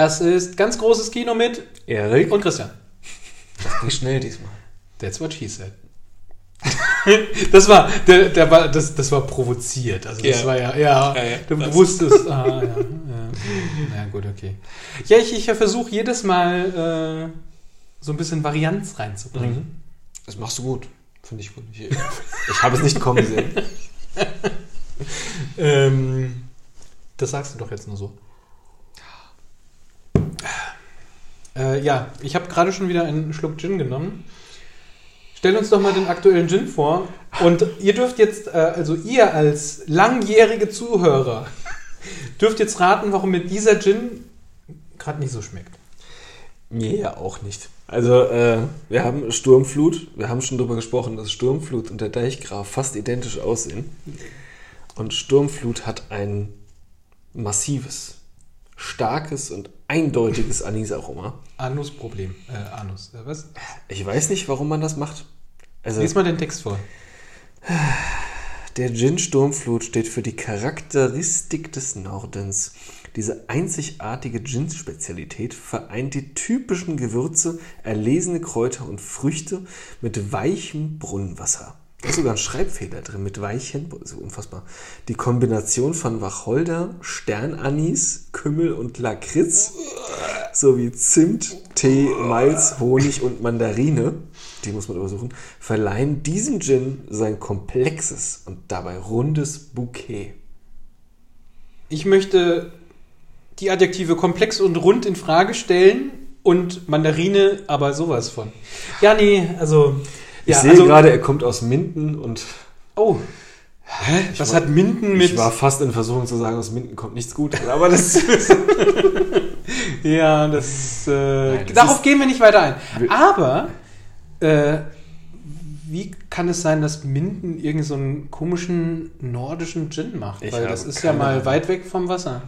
Das ist ganz großes Kino mit Erik? und Christian. Das ging schnell diesmal. That's what she said. das war, der, der war, das, das war provoziert. Also das Ja. war ja, ja, Ja, ja. du Das- wusstest. Ah, ja, ja. ja, gut, okay. Ja, ich, ich versuche jedes Mal äh, so ein bisschen Varianz reinzubringen. Das machst du gut. Finde ich gut. Ich, ich habe es nicht kommen sehen. Ähm, das sagst du doch jetzt nur so. Äh, ja, ich habe gerade schon wieder einen Schluck Gin genommen. Stell uns doch mal den aktuellen Gin vor. Und ihr dürft jetzt, äh, also ihr als langjährige Zuhörer, dürft jetzt raten, warum mir dieser Gin gerade nicht so schmeckt. Mir ja auch nicht. Also, äh, wir haben Sturmflut. Wir haben schon darüber gesprochen, dass Sturmflut und der Deichgraf fast identisch aussehen. Und Sturmflut hat ein massives, starkes und eindeutiges Anisaroma. Anusproblem. Äh, Anus. Äh, was? Ich weiß nicht, warum man das macht. Also, Lies mal den Text vor. Der Gin Sturmflut steht für die Charakteristik des Nordens. Diese einzigartige Gin-Spezialität vereint die typischen Gewürze, erlesene Kräuter und Früchte mit weichem Brunnenwasser. Da ist sogar ein Schreibfehler drin mit weichen, so unfassbar. Die Kombination von Wacholder, Sternanis, Kümmel und Lakritz sowie Zimt, Tee, Malz, Honig und Mandarine, die muss man übersuchen, verleihen diesem Gin sein komplexes und dabei rundes Bouquet. Ich möchte die Adjektive komplex und rund in Frage stellen und Mandarine aber sowas von. Ja, nee, also. Ich ja, sehe also, gerade, er kommt aus Minden und Oh. Hä? Was war- hat Minden mit. ich war fast in Versuchung zu sagen, aus Minden kommt nichts Gutes, aber das Ja, das. Äh, Nein, das darauf ist- gehen wir nicht weiter ein. Aber. Äh, wie kann es sein, dass Minden irgend so einen komischen nordischen Gin macht? Ich Weil das ist ja mal weit weg vom Wasser.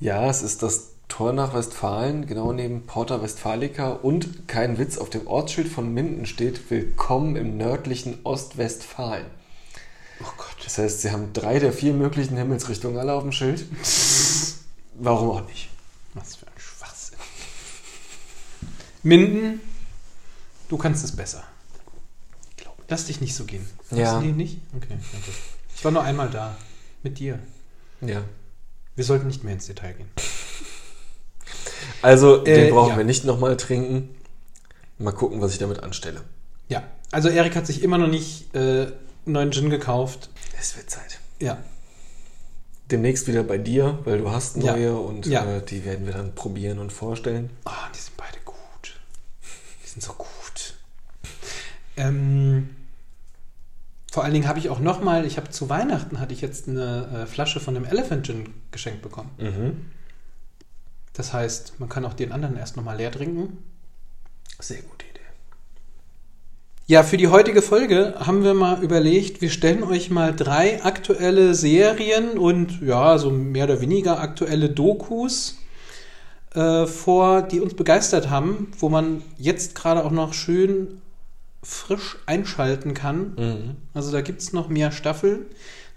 Ja, es ist das Tor nach Westfalen, genau neben Porta Westfalica und kein Witz, auf dem Ortsschild von Minden steht Willkommen im nördlichen Ostwestfalen. Oh Gott. Das heißt, sie haben drei der vier möglichen Himmelsrichtungen alle auf dem Schild. Warum auch nicht? Was für ein Schwachsinn. Minden, du kannst es besser. Lass dich nicht so gehen. Ja. Nee, nicht? Okay, danke. Ich war nur einmal da. Mit dir. Ja. Wir sollten nicht mehr ins Detail gehen. Also, den Äh, brauchen ja. wir nicht nochmal trinken. Mal gucken, was ich damit anstelle. Ja, also Erik hat sich immer noch nicht äh, einen neuen Gin gekauft. Es wird Zeit. Ja, Demnächst wieder bei dir, weil du hast Ja. neue und Ja. Äh, die werden wir dann probieren und vorstellen. Ah, die sind beide gut. Die sind so gut. Ähm, vor allen Dingen habe ich auch noch mal, ich habe zu Weihnachten hatte ich jetzt eine äh, Flasche von dem Elephant Gin geschenkt bekommen. Mhm. Das heißt, man kann auch den anderen erst noch mal leer trinken. Sehr gute Idee. Ja, für die heutige Folge haben wir mal überlegt, wir stellen euch mal drei aktuelle Serien und ja, so mehr oder weniger aktuelle Dokus äh, vor, die uns begeistert haben, wo man jetzt gerade auch noch schön frisch einschalten kann. Mhm. Also da gibt es noch mehr Staffeln.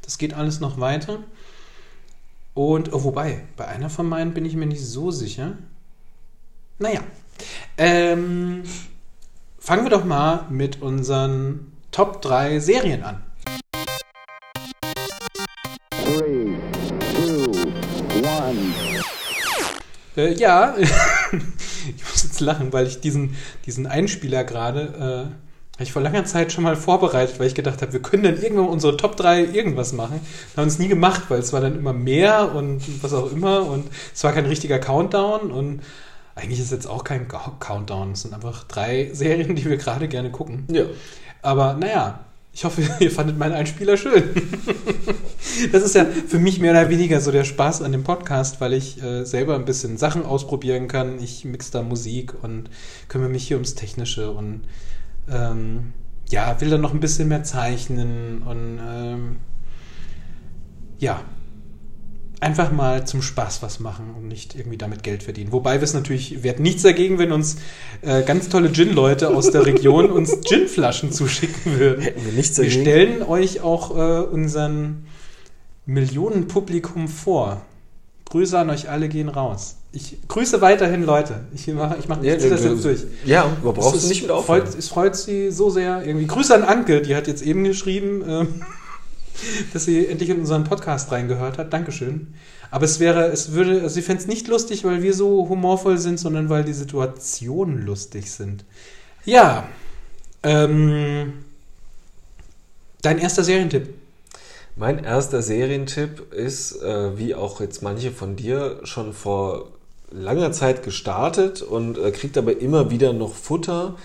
Das geht alles noch weiter. Und, oh, wobei, bei einer von meinen bin ich mir nicht so sicher. Naja. Ähm, fangen wir doch mal mit unseren Top 3 Serien an. Äh, ja, ich muss jetzt lachen, weil ich diesen, diesen Einspieler gerade, äh, habe ich vor langer Zeit schon mal vorbereitet, weil ich gedacht habe, wir können dann irgendwann unsere Top 3 irgendwas machen. Wir haben es nie gemacht, weil es war dann immer mehr und was auch immer und es war kein richtiger Countdown und eigentlich ist jetzt auch kein Countdown. Es sind einfach drei Serien, die wir gerade gerne gucken. Ja. Aber naja, ich hoffe, ihr fandet meinen Einspieler schön. das ist ja für mich mehr oder weniger so der Spaß an dem Podcast, weil ich äh, selber ein bisschen Sachen ausprobieren kann. Ich mix da Musik und kümmere mich hier ums Technische und ähm, ja, will dann noch ein bisschen mehr zeichnen und ähm, ja, einfach mal zum Spaß was machen und nicht irgendwie damit Geld verdienen. Wobei wir es natürlich, wir hätten nichts dagegen, wenn uns äh, ganz tolle Gin-Leute aus der Region uns Gin-Flaschen zuschicken würden. Hätten wir nichts Wir dagegen. stellen euch auch äh, unseren Millionenpublikum vor. Grüße an euch alle gehen raus. Ich grüße weiterhin Leute. Ich mache ich mach, ich das jetzt durch. Ja, aber brauchst Es du nicht mit aufhören. freut, Es freut sie so sehr. Irgendwie Grüße an Anke, die hat jetzt eben geschrieben, ähm, dass sie endlich in unseren Podcast reingehört hat. Dankeschön. Aber es wäre, es würde, also sie fände es nicht lustig, weil wir so humorvoll sind, sondern weil die Situationen lustig sind. Ja. Ähm, dein erster Serientipp. Mein erster Serientipp ist, äh, wie auch jetzt manche von dir, schon vor langer Zeit gestartet und äh, kriegt aber immer wieder noch Futter.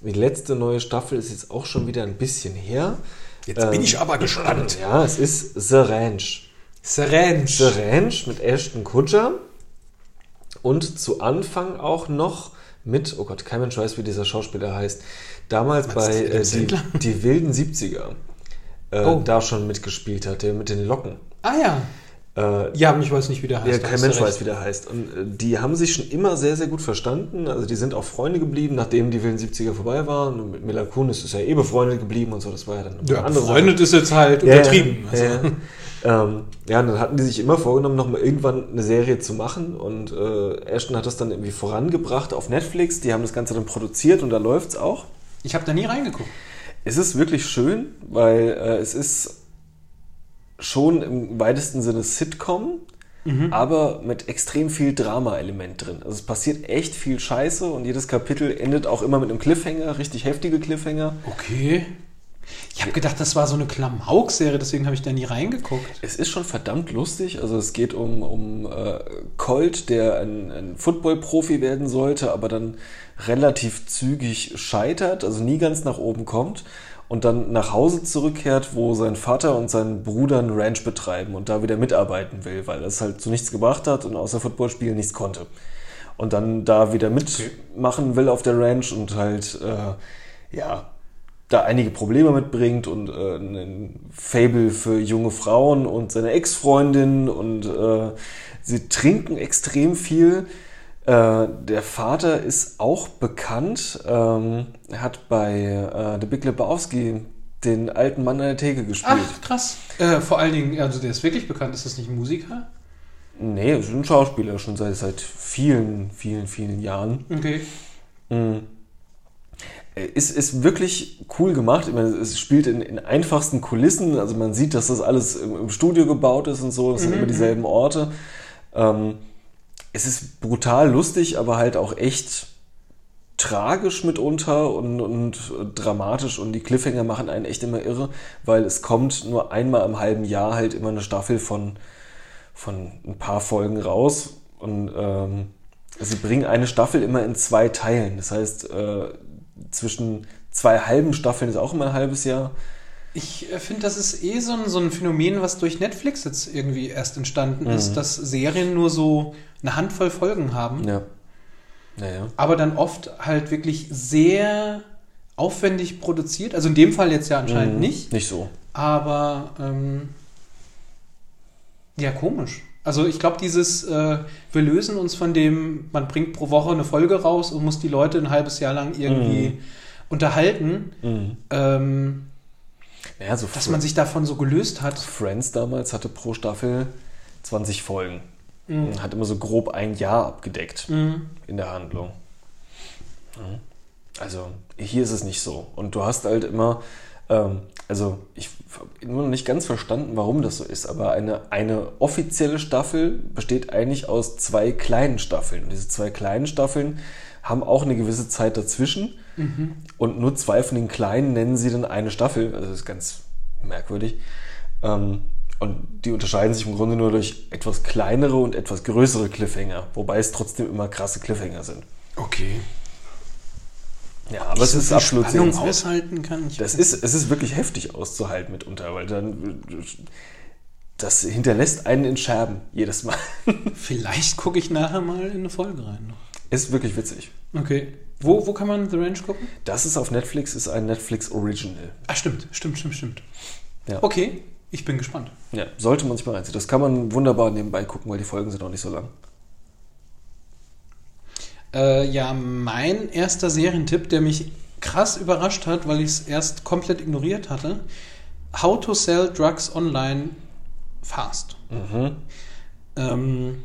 Die letzte neue Staffel ist jetzt auch schon wieder ein bisschen her. Jetzt bin Ähm, ich aber gespannt. Ja, es ist The Ranch. Serench. The Ranch mit Ashton Kutcher und zu Anfang auch noch mit, oh Gott, kein Mensch weiß, wie dieser Schauspieler heißt, damals du bei äh, die, die wilden 70er äh, Oh. da schon mitgespielt hat, der mit den Locken. Ah ja. Äh, Ja, ich weiß nicht, wie der heißt. ja, kein Mensch weiß, wie der heißt. Und äh, die haben sich schon immer sehr, sehr gut verstanden. Also die sind auch Freunde geblieben, nachdem die wilden 70er vorbei waren. Und mit Mila Kunis ist ja eh befreundet geblieben und so. Das war ja dann eine Ja, andere Sache. befreundet ist jetzt halt Ja, übertrieben. Ja, Also. ja. ähm, ja, und dann hatten die sich immer vorgenommen, nochmal irgendwann eine Serie zu machen. Und äh, Ashton hat das dann irgendwie vorangebracht auf Netflix. Die haben das Ganze dann produziert und da läuft's auch. Ich habe da nie reingeguckt. Es ist wirklich schön, weil äh, es ist schon im weitesten Sinne Sitcom, aber mit extrem viel Drama-Element drin. Also es passiert echt viel Scheiße und jedes Kapitel endet auch immer mit einem Cliffhanger, richtig heftige Cliffhanger. Okay. Ich habe gedacht, das war so eine Klamauk-Serie, deswegen habe ich da nie reingeguckt. Es ist schon verdammt lustig. Also es geht um, um äh, Colt, der ein, ein Football-Profi werden sollte, aber dann relativ zügig scheitert, also nie ganz nach oben kommt und dann nach Hause zurückkehrt, wo sein Vater und sein Bruder einen Ranch betreiben und da wieder mitarbeiten will, weil er es halt zu nichts gebracht hat und außer Footballspielen nichts konnte. Und dann da wieder mitmachen will auf der Ranch und halt, äh, ja, da einige Probleme mitbringt und äh, ein Fable für junge Frauen und seine Ex-Freundin und äh, sie trinken extrem viel. Äh, der Vater ist auch bekannt. Ähm, er hat bei äh, The Big Lebowski den alten Mann an der Theke gespielt. Ach, krass. Äh, vor allen Dingen, also der ist wirklich bekannt. Ist das nicht ein Musiker? Nee, ist ein Schauspieler schon seit, seit vielen, vielen, vielen Jahren. Okay. Ist, ist wirklich cool gemacht. Meine, es spielt in, in einfachsten Kulissen. Also man sieht, dass das alles im, im Studio gebaut ist und so. Das sind immer dieselben Orte. Ähm, es ist brutal lustig, aber halt auch echt tragisch mitunter und, und dramatisch. Und die Cliffhanger machen einen echt immer irre, weil es kommt nur einmal im halben Jahr halt immer eine Staffel von, von ein paar Folgen raus. Und ähm, sie bringen eine Staffel immer in zwei Teilen. Das heißt, äh, zwischen zwei halben Staffeln ist auch immer ein halbes Jahr. Ich äh, finde, das ist eh so ein, so ein Phänomen, was durch Netflix jetzt irgendwie erst entstanden ist, dass Serien nur so eine Handvoll Folgen haben, Ja. Naja. aber dann oft halt wirklich sehr aufwendig produziert. Also in dem Fall jetzt ja anscheinend nicht, Nicht so. aber ähm, ja, komisch. Also ich glaube, dieses, äh, wir lösen uns von dem, man bringt pro Woche eine Folge raus und muss die Leute ein halbes Jahr lang irgendwie unterhalten, ähm, Ja, so dass man sich davon so gelöst hat. Friends damals hatte pro Staffel 20 Folgen. Mhm. Hat immer so grob ein Jahr abgedeckt in der Handlung. Ja. Also hier ist es nicht so. Und du hast halt immer, ähm, also ich habe immer noch nicht ganz verstanden, warum das so ist, aber eine, eine offizielle Staffel besteht eigentlich aus zwei kleinen Staffeln. Und diese zwei kleinen Staffeln haben auch eine gewisse Zeit dazwischen. Und nur zwei von den kleinen nennen sie dann eine Staffel. Also das ist ganz merkwürdig. Ähm, und die unterscheiden sich im Grunde nur durch etwas kleinere und etwas größere Cliffhanger, wobei es trotzdem immer krasse Cliffhanger sind. Okay. Ja, aber es ist absolut Spannung sehenswert. aushalten kann. Ich Das ist, es ist wirklich heftig auszuhalten mitunter, weil dann das hinterlässt einen in Scherben jedes Mal. Vielleicht gucke ich nachher mal in eine Folge rein. ist wirklich witzig. Okay. Wo, wo kann man The Ranch gucken? Das ist auf Netflix, ist ein Netflix Original. Ah, stimmt, stimmt, stimmt, stimmt. Ja. Okay, ich bin gespannt. Ja, sollte man sich mal reinziehen. Das kann man wunderbar nebenbei gucken, weil die Folgen sind auch nicht so lang. Äh, ja, mein erster Serientipp, der mich krass überrascht hat, weil ich es erst komplett ignoriert hatte. How to Sell Drugs Online Fast. Ähm,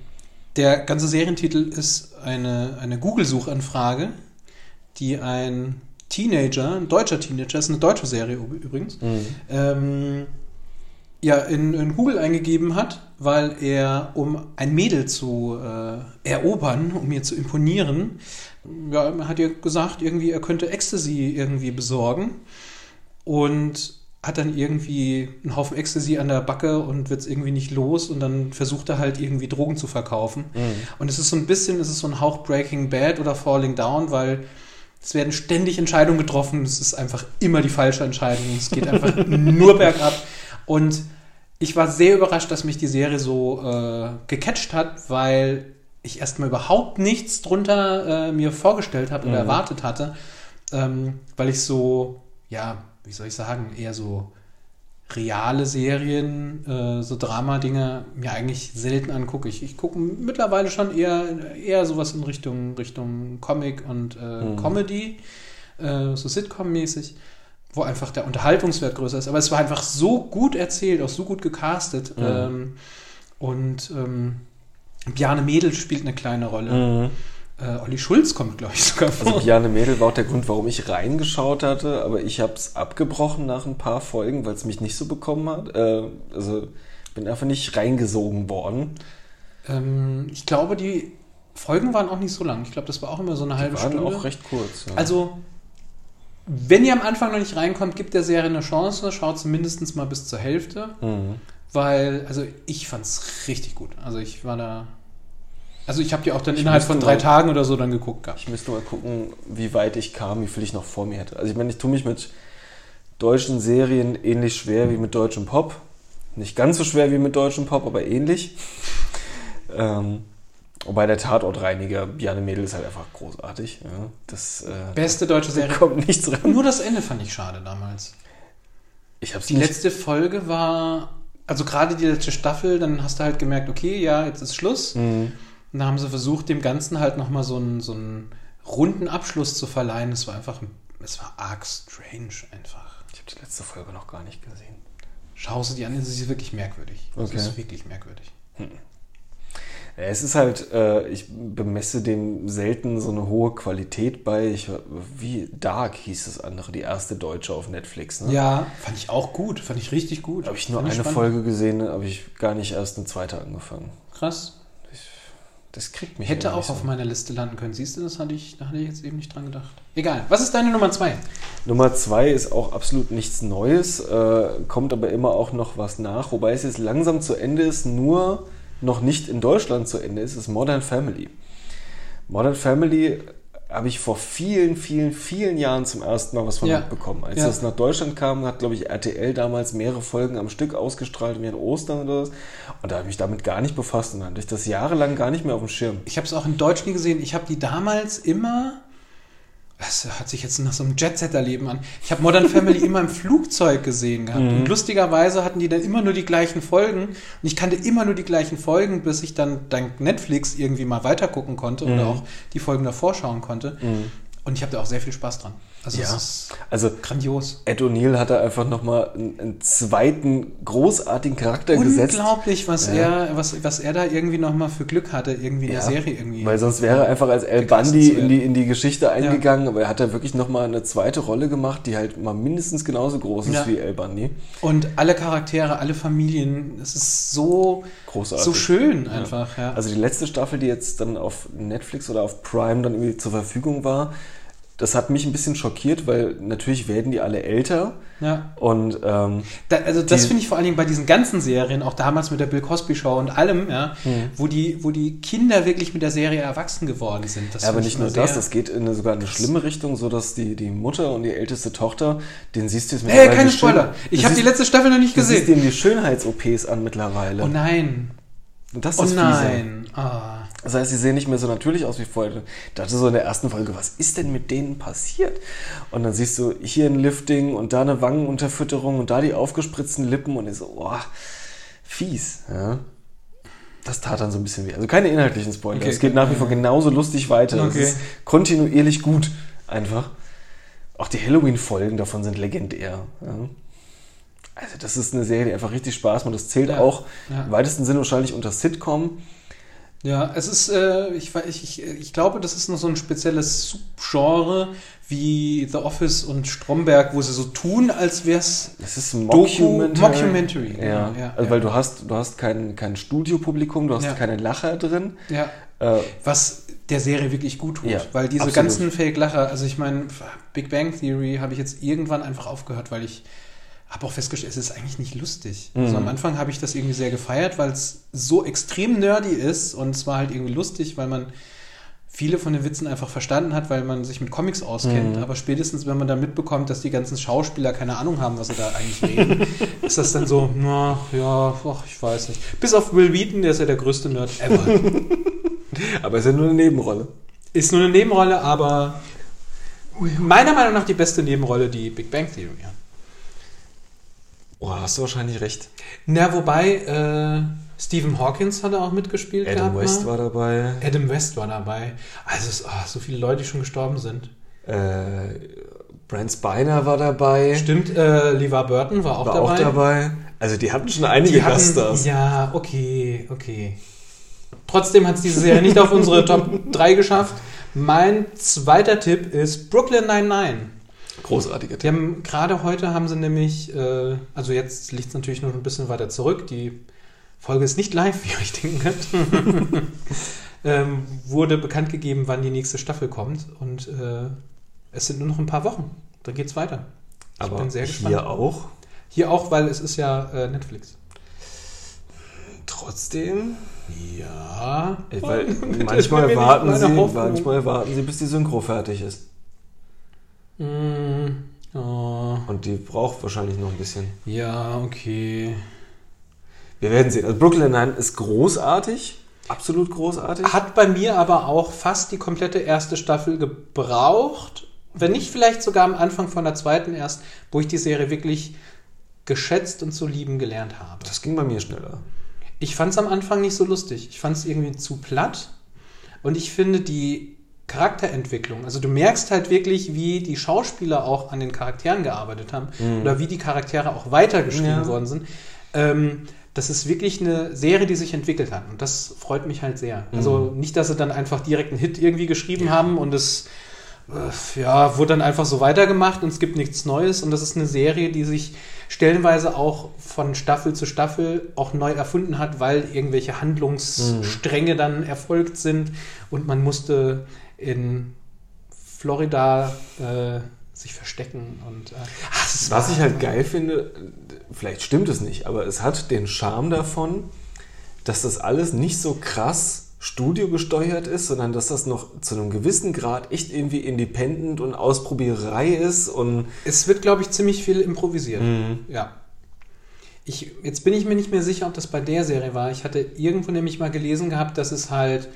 der ganze Serientitel ist eine, eine Google-Suchanfrage, die ein Teenager, ein deutscher Teenager, ist eine deutsche Serie üb- übrigens, ähm, ja, in, in Google eingegeben hat, weil er, um ein Mädel zu äh, erobern, um ihr zu imponieren, ja, hat ihr gesagt, irgendwie, er könnte Ecstasy irgendwie besorgen und hat dann irgendwie einen Haufen Ecstasy an der Backe und wird es irgendwie nicht los und dann versucht er halt irgendwie Drogen zu verkaufen. Und es ist so ein bisschen, es ist so ein Hauch Breaking Bad oder Falling Down, weil es werden ständig Entscheidungen getroffen. Es ist einfach immer die falsche Entscheidung. Es geht einfach nur bergab. Und ich war sehr überrascht, dass mich die Serie so äh, gecatcht hat, weil ich erstmal überhaupt nichts drunter äh, mir vorgestellt habe oder erwartet hatte. Ähm, weil ich so, ja, wie soll ich sagen, eher so reale Serien, äh, so Drama-Dinge mir eigentlich selten angucke. Ich, ich gucke mittlerweile schon eher, eher sowas in Richtung, Richtung Comic und äh, Comedy, äh, so Sitcom-mäßig, wo einfach der Unterhaltungswert größer ist. Aber es war einfach so gut erzählt, auch so gut gecastet. Ähm, und ähm, Bjarne Mädel spielt eine kleine Rolle. Äh, Olli Schulz kommt, glaube ich, sogar vor. Also Bjarne Mädel war auch der Grund, warum ich reingeschaut hatte, aber ich habe es abgebrochen nach ein paar Folgen, weil es mich nicht so bekommen hat. Äh, also bin einfach nicht reingesogen worden. Ähm, ich glaube, die Folgen waren auch nicht so lang. Ich glaube, das war auch immer so eine halbe Waren Stunde. auch recht kurz. Ja. Also, wenn ihr am Anfang noch nicht reinkommt, gibt der Serie eine Chance, schaut sie mindestens mal bis zur Hälfte. Mhm. Weil, also ich fand es richtig gut. Also ich war da. Also ich habe die auch dann innerhalb müsste von drei mal- Tagen oder so dann geguckt gehabt. Ich müsste mal gucken, wie weit ich kam, wie viel ich noch vor mir hätte. Also ich meine, ich tue mich mit deutschen Serien ähnlich schwer wie mit deutschem Pop. Nicht ganz so schwer wie mit deutschem Pop, aber ähnlich. Ähm, wobei der Tatortreiniger Bjarne Mädel ist halt einfach großartig. Ja. Das äh, Beste deutsche da Serie. kommt nichts ran. Nur das Ende fand ich schade damals. Ich hab's Die nicht letzte Folge war, also gerade die letzte Staffel, dann hast du halt gemerkt, okay, ja, jetzt ist Schluss. Mhm. Und da haben sie versucht, dem Ganzen halt nochmal so einen, so einen runden Abschluss zu verleihen. Es war einfach, es war arg strange einfach. Ich habe die letzte Folge noch gar nicht gesehen. Schau sie dir an, es ist wirklich merkwürdig. Okay. Es ist wirklich merkwürdig. Ja, es ist halt, äh, ich bemesse dem selten so eine hohe Qualität bei. Ich, wie Dark hieß das andere, die erste deutsche auf Netflix. Ne? Ja, fand ich auch gut, fand ich richtig gut. Habe ich nur Fand eine spannend. Folge gesehen, habe ich gar nicht erst eine zweite angefangen. Krass. Das kriegt mich Hätte auch nicht auf so. meiner Liste landen können. Siehst du, das hatte ich, da hatte ich jetzt eben nicht dran gedacht. Egal. Was ist deine Nummer zwei? Nummer zwei ist auch absolut nichts Neues, äh, kommt aber immer auch noch was nach, wobei es jetzt langsam zu Ende ist, nur noch nicht in Deutschland zu Ende ist, ist Modern Family. Modern Family habe ich vor vielen, vielen, vielen Jahren zum ersten Mal was von Ja. mitbekommen. Als Ja. das nach Deutschland kam, hat, glaube ich, RTL damals mehrere Folgen am Stück ausgestrahlt während Ostern oder was. Und da habe ich mich damit gar nicht befasst und dann hatte ich das jahrelang gar nicht mehr auf dem Schirm. Ich habe es auch in Deutsch nie gesehen. Ich habe die damals immer. Das hat sich jetzt nach so einem Jet-Setter-Leben an. Ich habe Modern Family immer im Flugzeug gesehen gehabt. Und lustigerweise hatten die dann immer nur die gleichen Folgen. Und ich kannte immer nur die gleichen Folgen, bis ich dann dank Netflix irgendwie mal weitergucken konnte oder auch die Folgen davor schauen konnte. Und ich habe da auch sehr viel Spaß dran. Also Ja. es ist Also grandios. Ed O'Neill hat da einfach nochmal einen, einen zweiten großartigen Charakter gesetzt. Unglaublich, was Ja. er, was, was er da irgendwie nochmal für Glück hatte, irgendwie in Ja, der Serie irgendwie. Weil sonst wäre er einfach als El Bundy in die, in die Geschichte eingegangen, aber er hat da wirklich nochmal eine zweite Rolle gemacht, die halt mal mindestens genauso groß ist wie El Bundy. Und alle Charaktere, alle Familien, es ist so, Großartig. so schön einfach. Ja. Also die letzte Staffel, die jetzt dann auf Netflix oder auf Prime dann irgendwie zur Verfügung war, das hat mich ein bisschen schockiert, weil natürlich werden die alle älter ja. und ähm, Da, also das finde ich vor allen Dingen bei diesen ganzen Serien, auch damals mit der Bill Cosby Show und allem, ja, Hm. wo, die, wo die Kinder wirklich mit der Serie erwachsen geworden sind. Das Ja, aber nicht nur das, das geht in eine, sogar eine schlimme Richtung, so dass die, die Mutter und die älteste Tochter, den siehst du jetzt Hey, mittlerweile keine die Schön- Spoiler. Ich habe die letzte Staffel noch nicht Du siehst gesehen. denen die Schönheits-OPs an mittlerweile. Oh nein. Und das ist Oh das Fiese. nein. Ah. Das heißt, sie sehen nicht mehr so natürlich aus wie vorher. Ich dachte so in der ersten Folge, was ist denn mit denen passiert? Und dann siehst du hier ein Lifting und da eine Wangenunterfütterung und da die aufgespritzten Lippen und ich so, oh, fies. Ja. Das tat dann so ein bisschen weh. Also keine inhaltlichen Spoiler. Okay. Es geht nach wie vor genauso lustig weiter. Okay. Es ist kontinuierlich gut. Einfach. Auch die Halloween-Folgen davon sind legendär. Ja. Also das ist eine Serie, die einfach richtig Spaß macht. Das zählt Ja, auch im weitesten Sinne wahrscheinlich unter Sitcom. Ja, es ist, äh, ich, ich, ich, ich glaube, das ist noch so ein spezielles Subgenre wie The Office und Stromberg, wo sie so tun, als wäre es Das ist Mockumentary. Mockumentary, Ja, genau, ja, also ja. weil du hast, du hast kein, kein Studiopublikum, du hast keine Lacher drin. ja, Äh, was der Serie wirklich gut tut. Ja, weil diese absolut. ganzen Fake-Lacher, also ich meine, Big Bang Theory habe ich jetzt irgendwann einfach aufgehört, weil ich habe auch festgestellt, es ist eigentlich nicht lustig. Also Mhm. am Anfang habe ich das irgendwie sehr gefeiert, weil es so extrem nerdy ist und es war halt irgendwie lustig, weil man viele von den Witzen einfach verstanden hat, weil man sich mit Comics auskennt. Mhm. Aber spätestens, wenn man dann mitbekommt, dass die ganzen Schauspieler keine Ahnung haben, was sie da eigentlich reden, ist das dann so, na ja, ach, ich weiß nicht. Bis auf Will Wheaton, der ist ja der größte Nerd ever. aber ist ja nur eine Nebenrolle. Ist nur eine Nebenrolle, aber meiner Meinung nach die beste Nebenrolle, die Big Bang Theory hat. Oh, hast du wahrscheinlich recht. Na, wobei, äh, Stephen Hawkins hat auch mitgespielt. Adam West mal. war dabei. Adam West war dabei. Also, es, ah, so viele Leute, die schon gestorben sind. Äh, Brent Spiner war dabei. Stimmt, äh, LeVar Burton war auch war dabei. auch dabei. Also die hatten schon einige Die hatten, Gaststars. ja, okay, okay. Trotzdem hat es diese Serie nicht auf unsere Top 3 geschafft. Mein zweiter Tipp ist Brooklyn 99. Großartiger Die Tipp. haben gerade heute haben sie nämlich, äh, also jetzt liegt es natürlich noch ein bisschen weiter zurück. Die Folge ist nicht live, wie ihr euch denken könnt. ähm, wurde bekannt gegeben, wann die nächste Staffel kommt. Und äh, es sind nur noch ein paar Wochen. Dann geht's weiter. Ich Aber bin sehr hier gespannt. auch. Hier auch, weil es ist ja äh, Netflix. Trotzdem, Ja. äh, weil manchmal warten, sie, Hoffnung. manchmal warten sie, bis die Synchro fertig ist. Mm, oh, Und die braucht wahrscheinlich noch ein bisschen. ja, okay. Wir werden sehen. Also Brooklyn Nine ist großartig. Absolut großartig. Hat bei mir aber auch fast die komplette erste Staffel gebraucht. Wenn nicht vielleicht sogar am Anfang von der zweiten erst, wo ich die Serie wirklich geschätzt und zu lieben gelernt habe. Das ging bei mir schneller. Ich fand es am Anfang nicht so lustig. Ich fand es irgendwie zu platt. Und ich finde die Charakterentwicklung, also du merkst halt wirklich, wie die Schauspieler auch an den Charakteren gearbeitet haben oder wie die Charaktere auch weitergeschrieben Ja. worden sind. Ähm, das ist wirklich eine Serie, die sich entwickelt hat. Und das freut mich halt sehr. Also nicht, dass sie dann einfach direkt einen Hit irgendwie geschrieben haben und es äh, ja, wurde dann einfach so weitergemacht und es gibt nichts Neues. Und das ist eine Serie, die sich stellenweise auch von Staffel zu Staffel auch neu erfunden hat, weil irgendwelche Handlungsstränge dann erfolgt sind und man musste in Florida äh, sich verstecken. Und, äh, Was ich halt geil finde, vielleicht stimmt es nicht, aber es hat den Charme davon, dass das alles nicht so krass studiogesteuert ist, sondern dass das noch zu einem gewissen Grad echt irgendwie independent und Ausprobiererei ist und Es wird, glaube ich, ziemlich viel improvisiert. Ja. Ich, jetzt bin ich mir nicht mehr sicher, ob das bei der Serie war. Ich hatte irgendwo nämlich mal gelesen gehabt, dass es halt.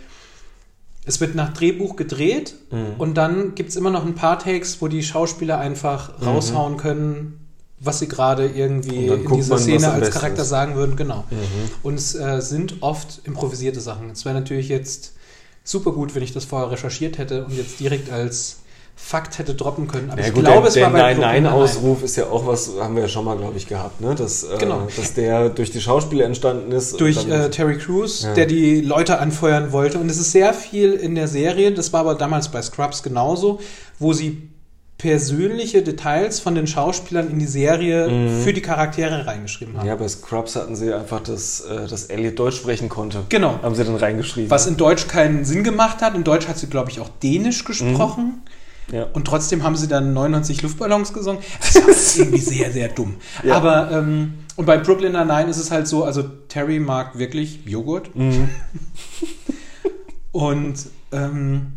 Es wird nach Drehbuch gedreht und dann gibt es immer noch ein paar Takes, wo die Schauspieler einfach raushauen können, was sie gerade irgendwie in dieser man, Szene als Charakter ist. sagen würden. Genau. Und es äh, sind oft improvisierte Sachen. Es wäre natürlich jetzt super gut, wenn ich das vorher recherchiert hätte und jetzt direkt als Fakt hätte droppen können. Aber Ja ich gut, glaube, der, es der war bei. Nein-Nein-Ausruf ist ja auch was, haben wir ja schon mal, glaube ich, gehabt, ne? Dass, äh, Genau. dass der durch die Schauspieler entstanden ist. durch äh, Terry Crews, Ja. der die Leute anfeuern wollte. Und es ist sehr viel in der Serie, das war aber damals bei Scrubs genauso, wo sie persönliche Details von den Schauspielern in die Serie für die Charaktere reingeschrieben haben. Mhm. ja, bei Scrubs hatten sie einfach, das, äh, dass Elliot Deutsch sprechen konnte. Genau. Haben sie dann reingeschrieben. Was in Deutsch keinen Sinn gemacht hat. In Deutsch hat sie, glaube ich, auch Dänisch gesprochen. Ja. Und trotzdem haben sie dann 99 Luftballons gesungen. Das ist irgendwie sehr, sehr dumm. Ja. Aber, ähm, und bei Brooklyn Nine-Nine ist es halt so, also Terry mag wirklich Joghurt. Mhm. Und ähm,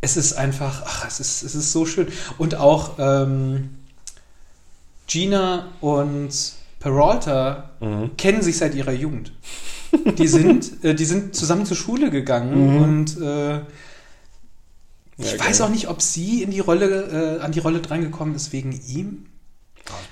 es ist einfach, ach, es ist, es ist so schön. Und auch ähm, Gina und Peralta Mhm. kennen sich seit ihrer Jugend. Die sind, äh, die sind zusammen zur Schule gegangen und äh, ich Ja, weiß geil. auch nicht, ob sie in die Rolle, äh, an die Rolle drangekommen ist wegen ihm.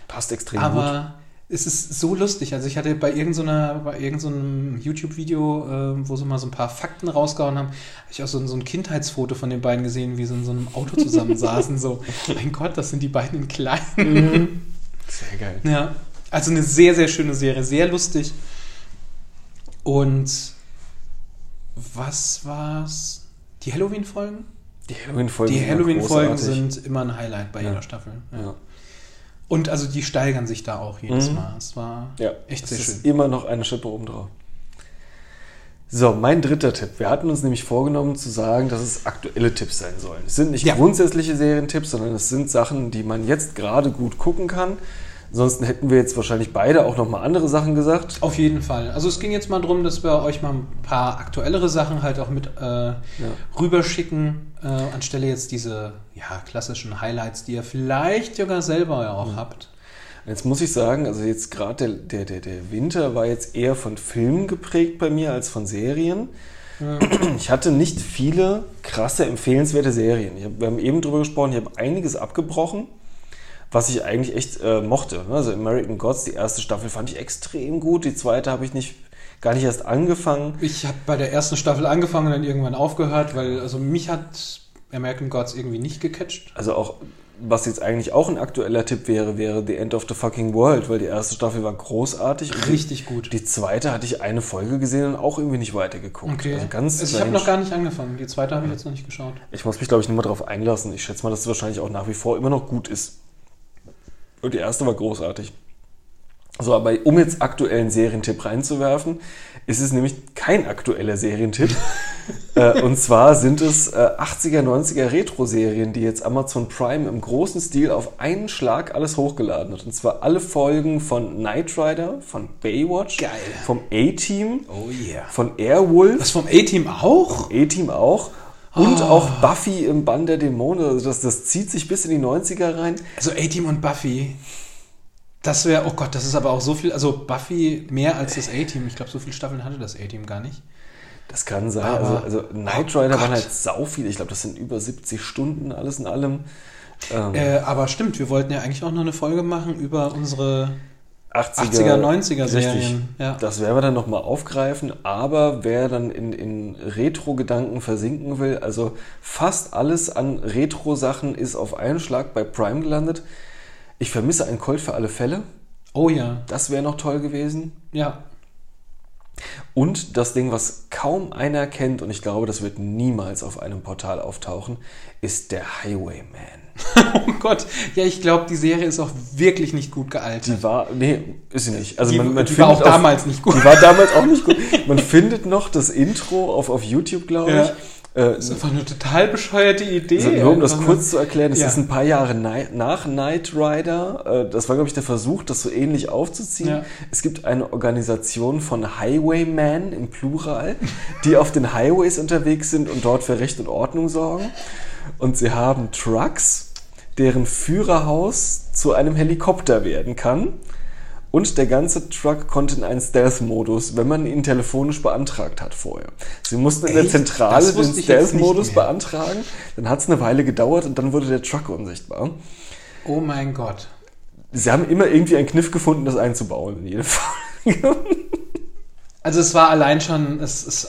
Passt extrem gut. Aber es ist so lustig. Also ich hatte bei irgendeiner, bei irgendeinem YouTube-Video, äh, wo sie mal so ein paar Fakten rausgehauen haben, habe ich auch so, so ein Kindheitsfoto von den beiden gesehen, wie sie in so einem Auto zusammen saßen. So, mein Gott, das sind die beiden in klein. Sehr geil. Ja. Also eine sehr, sehr schöne Serie, sehr lustig. Und was war's? Die Halloween-Folgen? Die Halloween-Folgen Die sind immer Halloween-Folgen sind immer ein Highlight bei Ja. jeder Staffel. Ja. Ja. Und also die steigern sich da auch jedes Mhm. Mal. Es war Ja, echt es sehr ist schön. immer noch eine Schippe obendrauf. So, mein dritter Tipp. Wir hatten uns nämlich vorgenommen zu sagen, dass es aktuelle Tipps sein sollen. Es sind nicht Ja. grundsätzliche Serientipps, sondern es sind Sachen, die man jetzt gerade gut gucken kann. Ansonsten hätten wir jetzt wahrscheinlich beide auch nochmal andere Sachen gesagt. Auf jeden Fall. Also es ging jetzt mal darum, dass wir euch mal ein paar aktuellere Sachen halt auch mit äh, rüberschicken, äh, anstelle jetzt diese ja, klassischen Highlights, die ihr vielleicht sogar selber ja auch habt. Jetzt muss ich sagen, also jetzt gerade der, der, der, der Winter war jetzt eher von Filmen geprägt bei mir als von Serien. Ich hatte nicht viele krasse, empfehlenswerte Serien. Hab, wir haben eben drüber gesprochen, ich habe einiges abgebrochen, was ich eigentlich echt äh, mochte. Also American Gods, die erste Staffel fand ich extrem gut, die zweite habe ich nicht, gar nicht erst angefangen. Ich habe bei der ersten Staffel angefangen und dann irgendwann aufgehört, weil also mich hat American Gods irgendwie nicht gecatcht. Also auch, was jetzt eigentlich auch ein aktueller Tipp wäre, wäre The End of the Fucking World, weil die erste Staffel war großartig. Richtig gut. Die zweite hatte ich eine Folge gesehen und auch irgendwie nicht weitergeguckt. Okay. Also ganz also ich habe noch gar nicht angefangen. Die zweite habe ich jetzt noch nicht geschaut. Ich muss mich, glaube ich, nicht mal darauf einlassen. Ich schätze mal, dass es wahrscheinlich auch nach wie vor immer noch gut ist. Und die erste war großartig. So, aber um jetzt aktuellen Serientipp reinzuwerfen, ist es nämlich kein aktueller Serientipp. äh, und zwar sind es äh, 80er, 90er Retro-Serien, die jetzt Amazon Prime im großen Stil auf einen Schlag alles hochgeladen hat. Und zwar alle Folgen von Knight Rider, von Baywatch, Geil. vom A-Team, Oh yeah. von Airwolf. Das vom A-Team auch? E-Team auch. Und auch Buffy im Bann der Dämonen. Also das, das zieht sich bis in die 90er rein. Also A-Team und Buffy. Das wäre, oh Gott, das ist aber auch so viel. Also Buffy mehr als das A-Team. Ich glaube, so viele Staffeln hatte das A-Team gar nicht. Das kann sein. Aber- also, also Knight oh Rider waren Gott. halt sau viel. Ich glaube, das sind über 70 Stunden alles in allem. Ähm, Äh, aber stimmt, wir wollten ja eigentlich auch noch eine Folge machen über unsere 80er, 80er, 90er Serien. Ja. Das werden wir dann nochmal aufgreifen. Aber wer dann in, in Retro-Gedanken versinken will, also fast alles an Retro-Sachen ist auf einen Schlag bei Prime gelandet. Ich vermisse ein Colt für alle Fälle. Oh ja, Das wäre noch toll gewesen. ja. Und das Ding, was kaum einer kennt, und ich glaube, das wird niemals auf einem Portal auftauchen, ist der Highwayman. Oh Gott, ja, ich glaube, die Serie ist auch wirklich nicht gut gealtert. Die war, nee, ist sie nicht. Also Die- man, man die war auch damals nicht gut. Die war damals auch nicht gut. Man findet noch das Intro auf, auf YouTube, glaube ich. Ja. Äh, Das ist einfach eine total bescheuerte Idee. also nur um das Einfach kurz zu erklären, es Ja. ist ein paar Jahre nach Knight Rider. Äh, Das war, glaube ich, der Versuch, das so ähnlich aufzuziehen. Ja. Es gibt eine Organisation von Highwaymen im Plural, die auf den Highways unterwegs sind und dort für Recht und Ordnung sorgen. Und sie haben Trucks, deren Führerhaus zu einem Helikopter werden kann. Und der ganze Truck konnte in einen Stealth-Modus, wenn man ihn telefonisch beantragt hat vorher. Sie mussten in der? Zentrale den Stealth-Modus beantragen. Dann hat es eine Weile gedauert und dann wurde der Truck unsichtbar. Oh mein Gott. Sie haben immer irgendwie einen Kniff gefunden, das einzubauen in jede Folge. Also es war allein schon, es, es,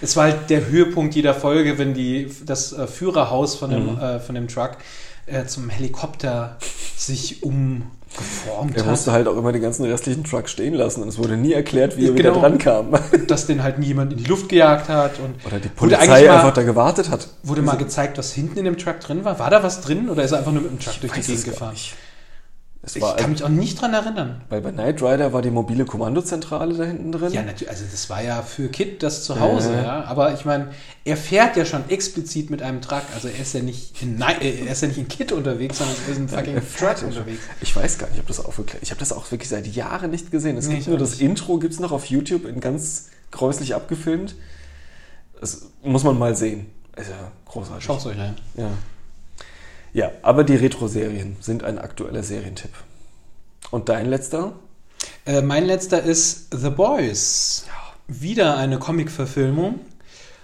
es war halt der Höhepunkt jeder Folge, wenn die, das äh, Führerhaus von dem, Mhm. äh, von dem Truck äh, zum Helikopter sich umgeformt Er hat. musste halt auch immer den ganzen restlichen Truck stehen lassen und es wurde nie erklärt, wie er wieder Genau. dran kam. dass den halt niemand in die Luft gejagt hat und Oder die Polizei eigentlich mal, einfach da gewartet hat. wurde mal gezeigt, was hinten in dem Truck drin war. War da was drin oder ist er einfach nur mit dem Truck durch die Gegend gefahren? nicht. Es Ich war, kann mich auch nicht dran erinnern. weil bei Knight Rider war die mobile Kommandozentrale da hinten drin. Ja, natürlich, also das war ja für Kit das Zuhause, Ja. ja. Aber ich meine, er fährt ja schon explizit mit einem Truck. Also er ist ja nicht in, Ni- äh, er ist ja nicht in Kit unterwegs, sondern er ist in fucking Truck ja schon. unterwegs. Ich weiß gar nicht, ob das aufgeklärt Ich habe das auch wirklich seit Jahren nicht gesehen. Es Nee, gibt nur das nicht. Intro, gibt es noch auf YouTube in ganz gräuslich abgefilmt. Das muss man mal sehen. Ist ja großartig. Schaut euch an. Ja. Ja, aber die Retro-Serien sind ein aktueller Serientipp. Und dein letzter? Äh, mein letzter ist The Boys. Wieder eine Comic-Verfilmung.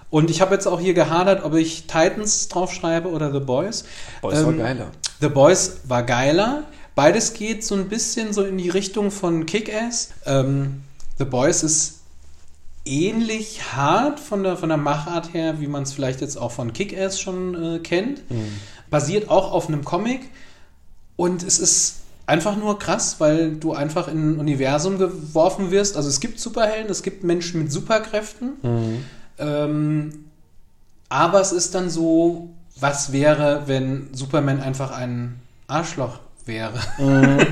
Und ich habe jetzt auch hier gehadert, ob ich Titans draufschreibe oder The Boys. Boys war Ähm, geiler. The Boys war geiler. Beides geht so ein bisschen so in die Richtung von Kick-Ass. Ähm, The Boys ist ähnlich hart von der, von der Machart her, wie man es vielleicht jetzt auch von Kick-Ass schon äh, kennt. Basiert auch auf einem Comic. Und es ist einfach nur krass, weil du einfach in ein Universum geworfen wirst. Also es gibt Superhelden, es gibt Menschen mit Superkräften. Ähm, aber es ist dann so, was wäre, wenn Superman einfach ein Arschloch wäre?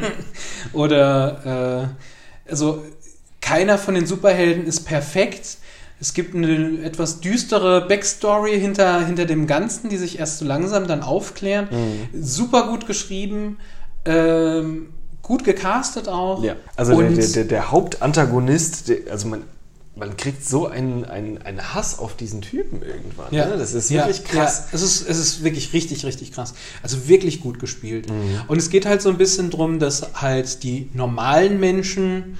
Oder äh, also keiner von den Superhelden ist perfekt. Es gibt eine etwas düstere Backstory hinter, hinter dem Ganzen, die sich erst so langsam dann aufklären. Super gut geschrieben, ähm, gut gecastet auch. Ja, also der, der, der, der Hauptantagonist, der, also man, man kriegt so einen, einen, einen Hass auf diesen Typen irgendwann. Ja, Ne? Das ist ja, wirklich krass. Ja, es, ist, es ist wirklich richtig, richtig krass. Also wirklich gut gespielt. Mhm. Und es geht halt so ein bisschen drum, dass halt die normalen Menschen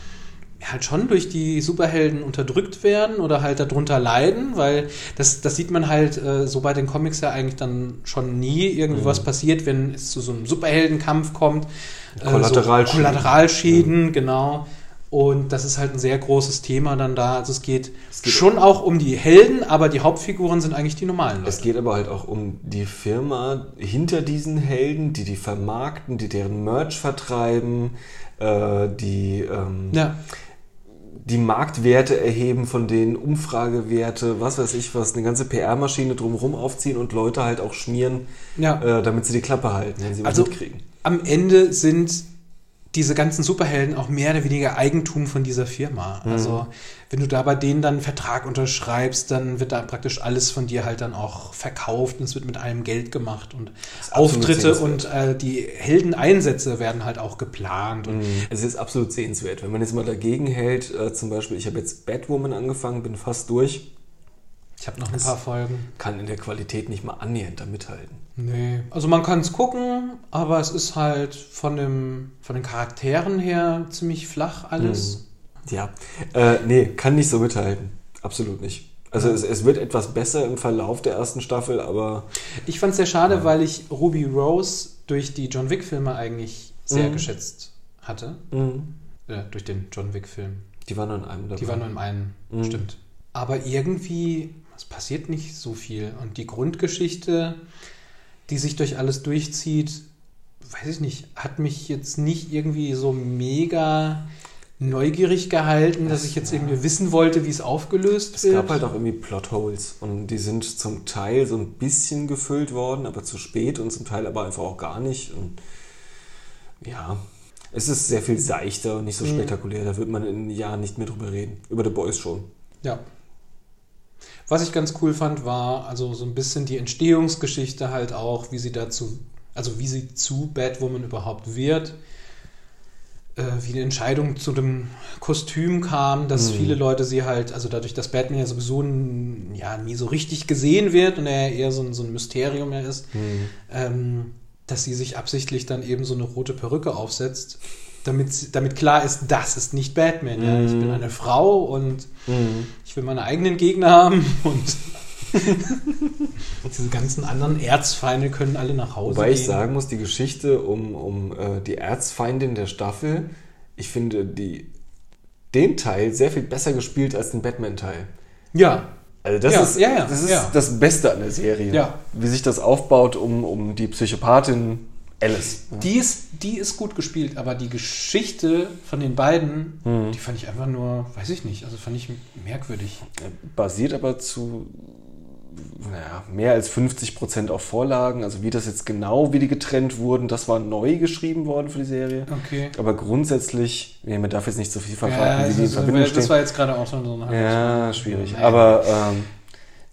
halt schon durch die Superhelden unterdrückt werden oder halt darunter leiden, weil das, das sieht man halt äh, so bei den Comics ja eigentlich dann schon nie irgendwie Mhm. was passiert, wenn es zu so einem Superheldenkampf kommt. Äh, Kollateralschäden. So Kollateralschäden, genau. Und das ist halt ein sehr großes Thema dann da. Also es geht, geht- schon auch um die Helden, aber die Hauptfiguren sind eigentlich die normalen Leute. Es geht aber halt auch um die Firma hinter diesen Helden, die die vermarkten, die deren Merch vertreiben, äh, die ähm, Ja, die Marktwerte erheben von denen, Umfragewerte, was weiß ich was, eine ganze PR-Maschine drumherum aufziehen und Leute halt auch schmieren, ja. äh, damit sie die Klappe halten, wenn sie was Also mitkriegen. am Ende sind diese ganzen Superhelden auch mehr oder weniger Eigentum von dieser Firma. Mhm. Also wenn du da bei denen dann einen Vertrag unterschreibst, dann wird da praktisch alles von dir halt dann auch verkauft und es wird mit allem Geld gemacht und Auftritte und äh, die Heldeneinsätze werden halt auch geplant. Und Es ist absolut sehenswert. Wenn man jetzt mal dagegen hält, äh, zum Beispiel, ich habe jetzt Batwoman angefangen, bin fast durch, ich habe noch ein paar Folgen. kann in der Qualität nicht mal annähernd da mithalten. Nee, also man kann es gucken, aber es ist halt von, dem, von den Charakteren her ziemlich flach alles. Ja, äh, nee, kann nicht so mithalten. Absolut nicht. Also es, es wird etwas besser im Verlauf der ersten Staffel, aber Ich fand es sehr schade, weil ich Ruby Rose durch die John Wick-Filme eigentlich sehr Mhm. geschätzt hatte. Äh, durch den John Wick-Film. die war nur in einem dabei. Die war nur im einen, Mhm. stimmt. Aber irgendwie, es passiert nicht so viel. Und die Grundgeschichte, die sich durch alles durchzieht, weiß ich nicht, hat mich jetzt nicht irgendwie so mega neugierig gehalten, dass ich jetzt irgendwie wissen wollte, wie es aufgelöst Es wird. gab halt auch irgendwie Plotholes und die sind zum Teil so ein bisschen gefüllt worden, aber zu spät und zum Teil aber einfach auch gar nicht. Und ja, es ist sehr viel seichter und nicht so spektakulär. Da wird man in Jahren nicht mehr drüber reden. Über The Boys schon. Ja. Was ich ganz cool fand, war also so ein bisschen die Entstehungsgeschichte halt auch, wie sie dazu, also wie sie zu Batwoman überhaupt wird, äh, wie die Entscheidung zu dem Kostüm kam, dass viele Leute sie halt, also dadurch, dass Batman ja sowieso n- ja nie so richtig gesehen wird und er ja eher so ein, so ein Mysterium ja ist, ähm, dass sie sich absichtlich dann eben so eine rote Perücke aufsetzt, damit, damit klar ist, das ist nicht Batman. Ja? Ich bin eine Frau und ich will meine eigenen Gegner haben und diese ganzen anderen Erzfeinde können alle nach Hause Wobei gehen. ich sagen muss, die Geschichte um, um äh, die Erzfeindin der Staffel, ich finde die, den Teil sehr viel besser gespielt als den Batman-Teil. ja, Also das, Ja, ist, ja, ja, das ist das Beste an der Serie. Wie sich das aufbaut um, um die Psychopathin Alice. die ist, die ist gut gespielt, aber die Geschichte von den beiden, Mhm. die fand ich einfach nur, weiß ich nicht, also fand ich merkwürdig. Basiert aber zu naja, mehr als 50 Prozent auf Vorlagen. Also wie das jetzt genau, wie die getrennt wurden, das war neu geschrieben worden für die Serie. Okay. Aber grundsätzlich, ja, man darf jetzt nicht so viel verraten, Ja, wie die ist- Verbindung das stehen. war jetzt gerade auch so so eine Ja, schwierig. Naja. Aber ähm,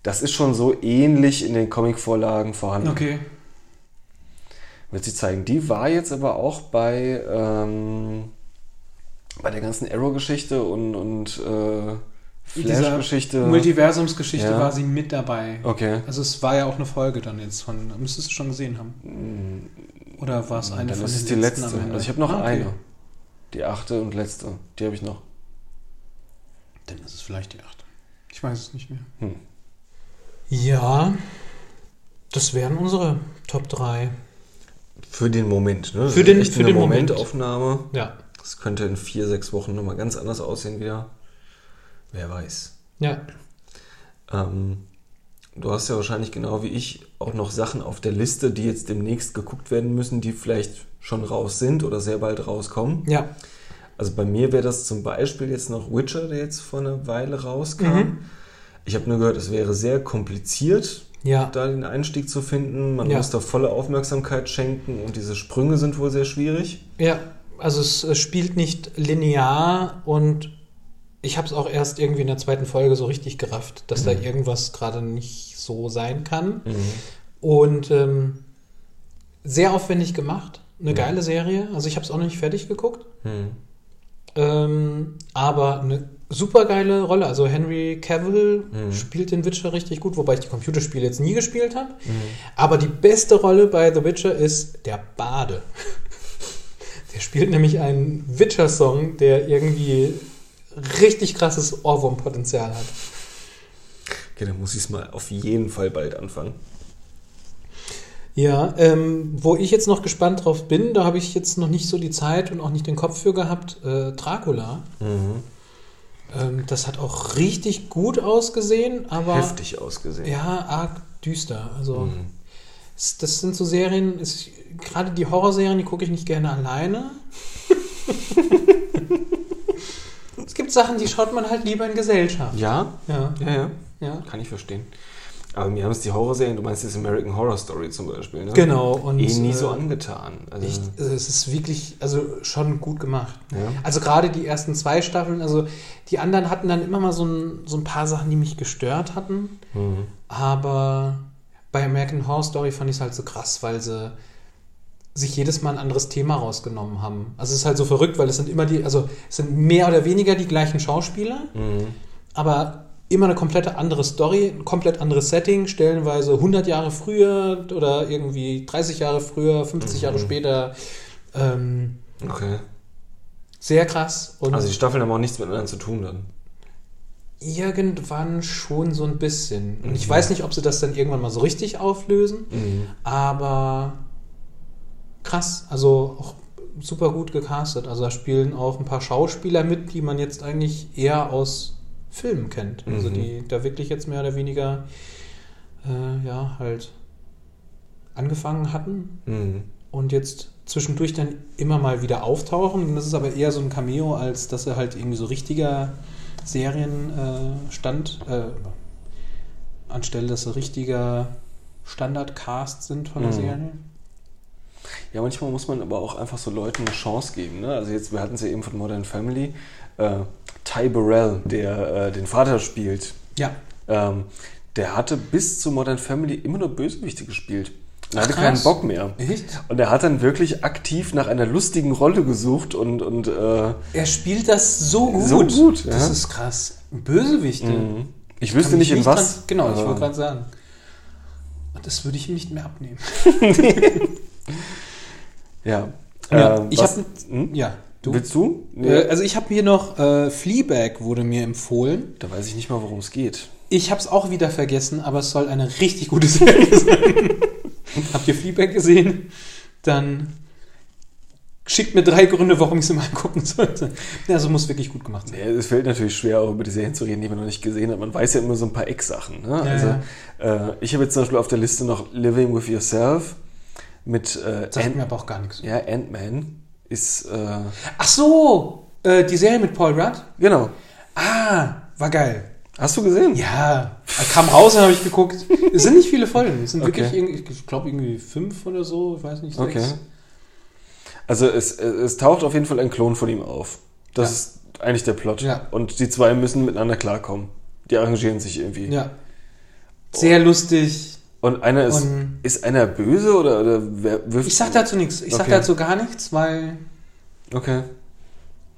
das ist schon so ähnlich in den Comic-Vorlagen vorhanden. Okay. Wird sich zeigen. Die war jetzt aber auch bei, ähm, bei der ganzen Arrow-Geschichte und, und äh, Flash-Geschichte. Multiversumsgeschichte Ja. war sie mit dabei. Okay. Also es war ja auch eine Folge dann jetzt von, müsstest du schon gesehen haben. Oder war es eine Dann von ist den es die letzten letzte. am Ende? Also ich habe noch Ah, okay. eine. Die achte und letzte. Die habe ich noch. Dann ist es vielleicht die achte. Ich weiß es nicht mehr. Hm. Ja, das wären unsere Top 3. Für den Moment, ne? Für den- für den Moment. Momentaufnahme. Ja. Das könnte in vier, sechs Wochen nochmal ganz anders aussehen wieder. Wer weiß. Ja. Ähm, du hast ja wahrscheinlich genau wie ich auch noch Sachen auf der Liste, die jetzt demnächst geguckt werden müssen, die vielleicht schon raus sind oder sehr bald rauskommen. Ja. Also bei mir wäre das zum Beispiel jetzt noch Witcher, der jetzt vor einer Weile rauskam. Mhm. Ich habe nur gehört, es wäre sehr kompliziert, Ja. da den Einstieg zu finden. Man Ja. muss da volle Aufmerksamkeit schenken und diese Sprünge sind wohl sehr schwierig. Ja, also es spielt nicht linear und ich habe es auch erst irgendwie in der zweiten Folge so richtig gerafft, dass da irgendwas gerade nicht so sein kann. Und ähm, sehr aufwendig gemacht. Eine geile Serie. Also ich habe es auch noch nicht fertig geguckt. Hm. Ähm, aber eine super geile Rolle. Also Henry Cavill Mhm. spielt den Witcher richtig gut, wobei ich die Computerspiele jetzt nie gespielt habe. Aber die beste Rolle bei The Witcher ist der Bade. Der spielt nämlich einen Witcher-Song, der irgendwie richtig krasses Ohrwurmpotenzial hat. Okay, dann muss ich es mal auf jeden Fall bald anfangen. Ja, ähm, wo ich jetzt noch gespannt drauf bin, da habe ich jetzt noch nicht so die Zeit und auch nicht den Kopf für gehabt, äh, Dracula. Mhm. Ähm, das hat auch richtig gut ausgesehen, aber Heftig ausgesehen. ja, arg düster. Also Mhm. das sind so Serien, gerade die Horrorserien, die gucke ich nicht gerne alleine. es gibt Sachen, die schaut man halt lieber in Gesellschaft. Ja? Ja, Ja, ja. ja. Kann ich verstehen. Aber mir haben es die Horrorserien, du meinst das American Horror Story zum Beispiel, ne? Genau. Und, eh nie so äh, angetan. Also, Echt, also es ist wirklich, also schon gut gemacht. Ja. Also gerade die ersten zwei Staffeln, also die anderen hatten dann immer mal so ein, so ein paar Sachen, die mich gestört hatten. Mhm. Aber bei American Horror Story fand ich es halt so krass, weil sie sich jedes Mal ein anderes Thema rausgenommen haben. Also es ist halt so verrückt, weil es sind immer die, also es sind mehr oder weniger die gleichen Schauspieler, Mhm. aber immer eine komplette andere Story, ein komplett anderes Setting, stellenweise 100 Jahre früher oder irgendwie 30 Jahre früher, 50 Jahre später. Ähm, Okay. sehr krass. Und Also die Staffeln haben auch nichts miteinander zu tun dann. irgendwann schon so ein bisschen. Und ich weiß nicht, ob sie das dann irgendwann mal so richtig auflösen, Mhm. aber krass. Also auch super gut gecastet. Also da spielen auch ein paar Schauspieler mit, die man jetzt eigentlich eher aus Filmen kennt. Also Mhm. die da wirklich jetzt mehr oder weniger äh, ja halt angefangen hatten Mhm. und jetzt zwischendurch dann immer mal wieder auftauchen. Und das ist aber eher so ein Cameo, als dass er halt irgendwie so richtiger Serienstand, äh, äh, anstelle, dass er richtiger Standardcast sind von der Mhm. Serie. Ja, manchmal muss man aber auch einfach so Leuten eine Chance geben. Ne? Also jetzt, wir hatten es ja eben von Modern Family. Äh, Ty Burrell, der äh, den Vater spielt, Ja. ähm, der hatte bis zu Modern Family immer nur Bösewichte gespielt. Er hatte Ach, keinen krass. Bock mehr. Echt? Und er hat dann wirklich aktiv nach einer lustigen Rolle gesucht und, und äh, Er spielt das so gut. So gut, Das ja. ist krass. Bösewichte. mhm. ich wüsste nicht in was. Dran, genau, ich wollte gerade sagen. Das würde ich ihm nicht mehr abnehmen. Ja. Ja, Ähm, ich habe. hm? Ja, du. Willst du? Nee, Äh, also ich habe hier noch äh, Fleabag wurde mir empfohlen. da weiß ich nicht mal, worum es geht. Ich habe es auch wieder vergessen, aber es soll eine richtig gute Serie sein. Habt ihr Fleabag gesehen? Dann schickt mir drei Gründe, warum ich sie mal angucken sollte. Ja, also muss wirklich gut gemacht sein. Ja, es fällt natürlich schwer, auch über die Serien zu reden, die man noch nicht gesehen hat. Man weiß ja immer so ein paar Ecksachen. Ne? also, Äh, ich habe jetzt zum Beispiel auf der Liste noch Living with Yourself mit äh, Sagt Ant- mir aber auch gar nichts. ja, Ant-Man. Ist, äh, Ach so, äh, die Serie mit Paul Rudd? genau. Ah, war geil. Hast du gesehen? Ja, kam raus und habe ich geguckt. Es sind nicht viele Folgen. Es sind Okay. wirklich, irgendwie- ich glaube, irgendwie fünf oder so. Ich weiß nicht, sechs. Okay. Also es, es taucht auf jeden Fall ein Klon von ihm auf. Das Ja. ist eigentlich der Plot. Ja. Und die zwei müssen miteinander klarkommen. Die arrangieren sich irgendwie. Ja. Sehr lustig. Und einer ist, Und- ist einer böse oder, oder wer wirft. Ich sag dazu nichts. Ich sag Okay. dazu gar nichts, weil Okay.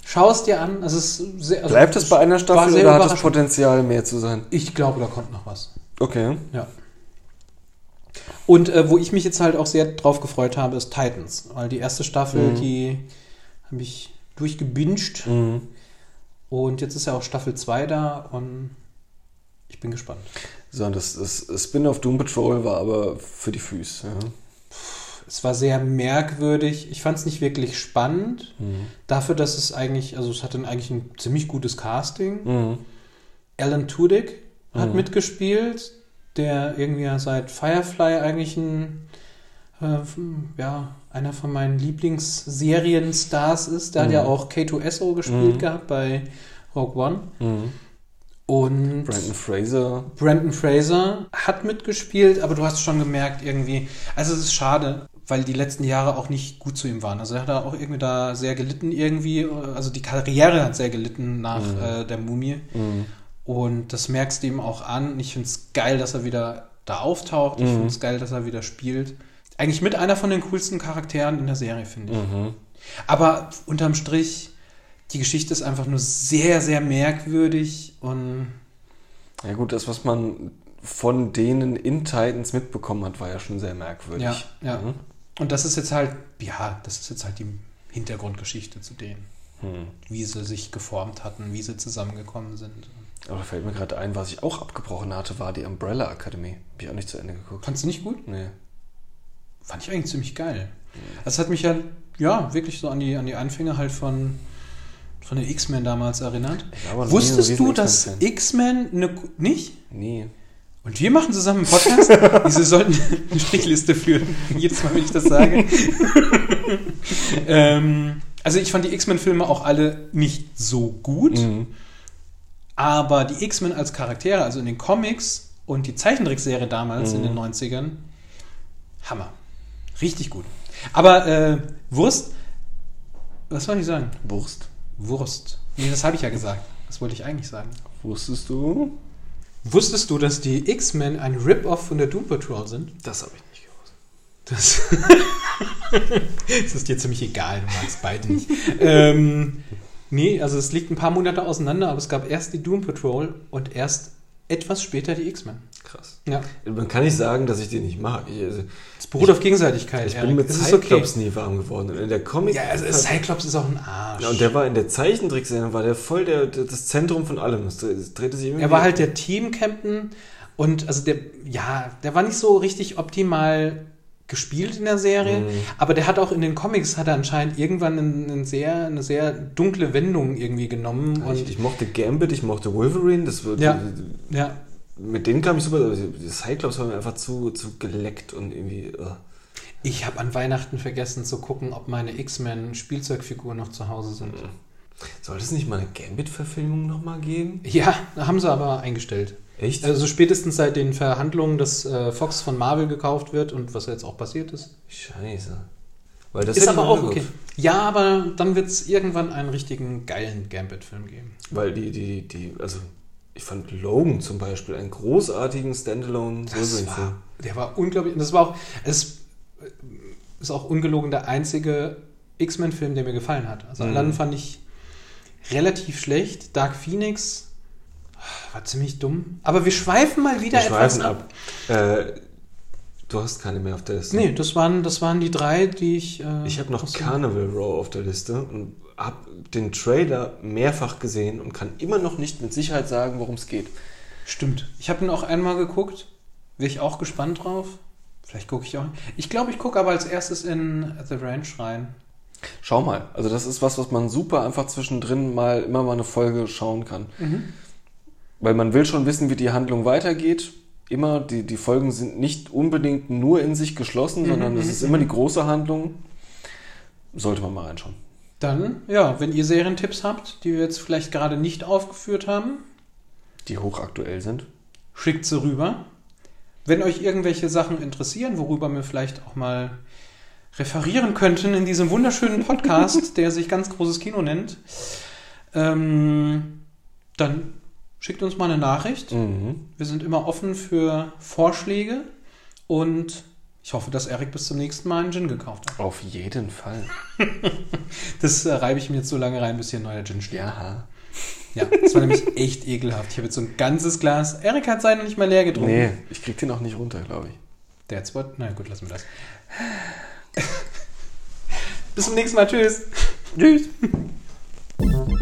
schau es dir an. Also es ist sehr, also Bleibt es bei einer Staffel oder hat es. Potenzial mehr zu sein? Ich glaube, da kommt noch was. Okay. Ja. Und äh, wo ich mich jetzt halt auch sehr drauf gefreut habe, ist Titans. Weil die erste Staffel, Mhm. die habe ich durchgebinged. Mhm. Und jetzt ist ja auch Staffel 2 da und ich bin gespannt. So, und das, das Spin-off Doom Patrol war aber für die Füße. Ja. Es war sehr merkwürdig. Ich fand es nicht wirklich spannend. Mhm. Dafür, dass es eigentlich, also es hatte eigentlich ein ziemlich gutes Casting. Mhm. Alan Tudyk hat Mhm. mitgespielt. der irgendwie ja seit Firefly eigentlich ein, äh, ja, einer von meinen Lieblingsserienstars ist. Der hat Mhm. ja auch K2SO gespielt Mhm. gehabt bei Rogue One. Und Brandon Fraser. Brandon Fraser hat mitgespielt, aber du hast schon gemerkt irgendwie, also es ist schade, weil die letzten Jahre auch nicht gut zu ihm waren. Also er hat da auch irgendwie da sehr gelitten irgendwie, also die Karriere hat sehr gelitten nach Mhm. äh, der Mumie. Und das merkst du ihm auch an. Ich finde es geil, dass er wieder da auftaucht. Ich Mhm. finde es geil, dass er wieder spielt. Eigentlich mit einer von den coolsten Charakteren in der Serie, finde ich. Mhm. Aber unterm Strich, die Geschichte ist einfach nur sehr, sehr merkwürdig und Ja gut, das, was man von denen in Titans mitbekommen hat, war ja schon sehr merkwürdig. Ja, ja. Mhm. Und das ist jetzt halt, ja, das ist jetzt halt die Hintergrundgeschichte zu denen. Hm. Wie sie sich geformt hatten, wie sie zusammengekommen sind. Aber da fällt mir gerade ein, was ich auch abgebrochen hatte, war die Umbrella Academy. Hab ich auch nicht zu Ende geguckt. Fandst du nicht gut? Nee. Fand ich eigentlich ziemlich geil. Das hat mich ja, ja, wirklich so an die, an die Anfänge halt von, von den X-Men damals erinnert. Wusstest du, dass. X-Men eine, nicht? Nee. Und wir machen zusammen einen Podcast? Wieso sollten eine Strichliste führen? Jedes Mal, wenn ich das sage. ähm, also ich fand die X-Men-Filme auch alle nicht so gut. Mhm. Aber die X-Men als Charaktere, also in den Comics und die Zeichentrickserie damals in Mhm. den 90ern, Hammer. Richtig gut. Aber äh, Wurst, was soll ich sagen? Wurst. Wurst. Nee, das habe ich ja gesagt. Das wollte ich eigentlich sagen. Wusstest du? Wusstest du, dass die X-Men ein Rip-Off von der Doom Patrol sind? Das habe ich nicht gewusst. Das, das ist dir ziemlich egal, du magst beide nicht. ähm, nee, also es liegt ein paar Monate auseinander, aber es gab erst die Doom Patrol und erst etwas später die X-Men. Krass. Ja. Man kann nicht sagen, dass ich die nicht mag. Ich, also, Es beruht auf Gegenseitigkeit. ich bin mit Es ist Cyclops nie warm geworden. Und in der Comic. Ja, also Cyclops ist auch ein Arsch. Ja, und der war in der Zeichentrickserie, war der voll der, der, das Zentrum von allem. Es dre- es drehte sich irgendwie. er war halt der Team-Captain und also der, ja, der war nicht so richtig optimal gespielt in der Serie, Mhm. aber der hat auch in den Comics hat er anscheinend irgendwann einen, einen sehr, eine sehr dunkle Wendung irgendwie genommen und ich, ich mochte Gambit, ich mochte Wolverine. Das wird, Ja. ja, Mit denen kam ich super. aber die Cyclops war mir einfach zu, zu geleckt und irgendwie. Uh. Ich habe an Weihnachten vergessen zu gucken, ob meine X-Men-Spielzeugfiguren noch zu Hause sind. Soll es nicht mal eine Gambit-Verfilmung nochmal geben? Ja, haben sie aber eingestellt. Echt? Also spätestens seit den Verhandlungen, dass äh, Fox von Marvel gekauft wird und was jetzt auch passiert ist. Scheiße. Weil das ist aber auch okay. Ja, aber dann wird es irgendwann einen richtigen geilen Gambit-Film geben. Weil die, die, die, also ich fand Logan zum Beispiel einen großartigen Standalone Das Wolverine-Film. war, der war unglaublich. Das war auch, es ist auch ungelogen der einzige X-Men-Film, der mir gefallen hat. Also Mhm. anderen fand ich relativ schlecht. Dark Phoenix war ziemlich dumm. Aber wir schweifen mal wieder Wir etwas schweifen ab. Äh, du hast keine mehr auf der Liste. Nee, das waren, das waren die drei, die ich. Äh, Ich habe noch Carnival Row auf der Liste und habe den Trailer mehrfach gesehen und kann immer noch nicht mit Sicherheit sagen, worum es geht. Stimmt. Ich habe ihn auch einmal geguckt. Wäre ich auch gespannt drauf. Vielleicht gucke ich auch. Ich glaube, ich gucke aber als erstes in The Ranch rein. Schau mal, also das ist was, was man super einfach zwischendrin mal immer mal eine Folge schauen kann. Weil man will schon wissen, wie die Handlung weitergeht. Immer, die, die Folgen sind nicht unbedingt nur in sich geschlossen, sondern es ist immer die große Handlung. Sollte man mal reinschauen. Dann, ja, wenn ihr Serientipps habt, die wir jetzt vielleicht gerade nicht aufgeführt haben, Die hochaktuell sind. schickt sie rüber. Wenn euch irgendwelche Sachen interessieren, worüber wir vielleicht auch mal referieren könnten in diesem wunderschönen Podcast, der sich ganz großes Kino nennt, ähm, dann schickt uns mal eine Nachricht. Mhm. Wir sind immer offen für Vorschläge und ich hoffe, dass Erik bis zum nächsten Mal einen Gin gekauft hat. Auf jeden Fall. Das äh, reibe ich mir jetzt so lange rein, bis hier ein neuer Gin steht. Ja. Ja, das war nämlich echt ekelhaft. Ich habe jetzt so ein ganzes Glas. Erik hat seinen nicht mal leer getrunken. Nee, ich krieg den auch nicht runter, glaube ich. That's what. Na gut, lassen wir das. Bis zum nächsten Mal. Tschüss. Tschüss.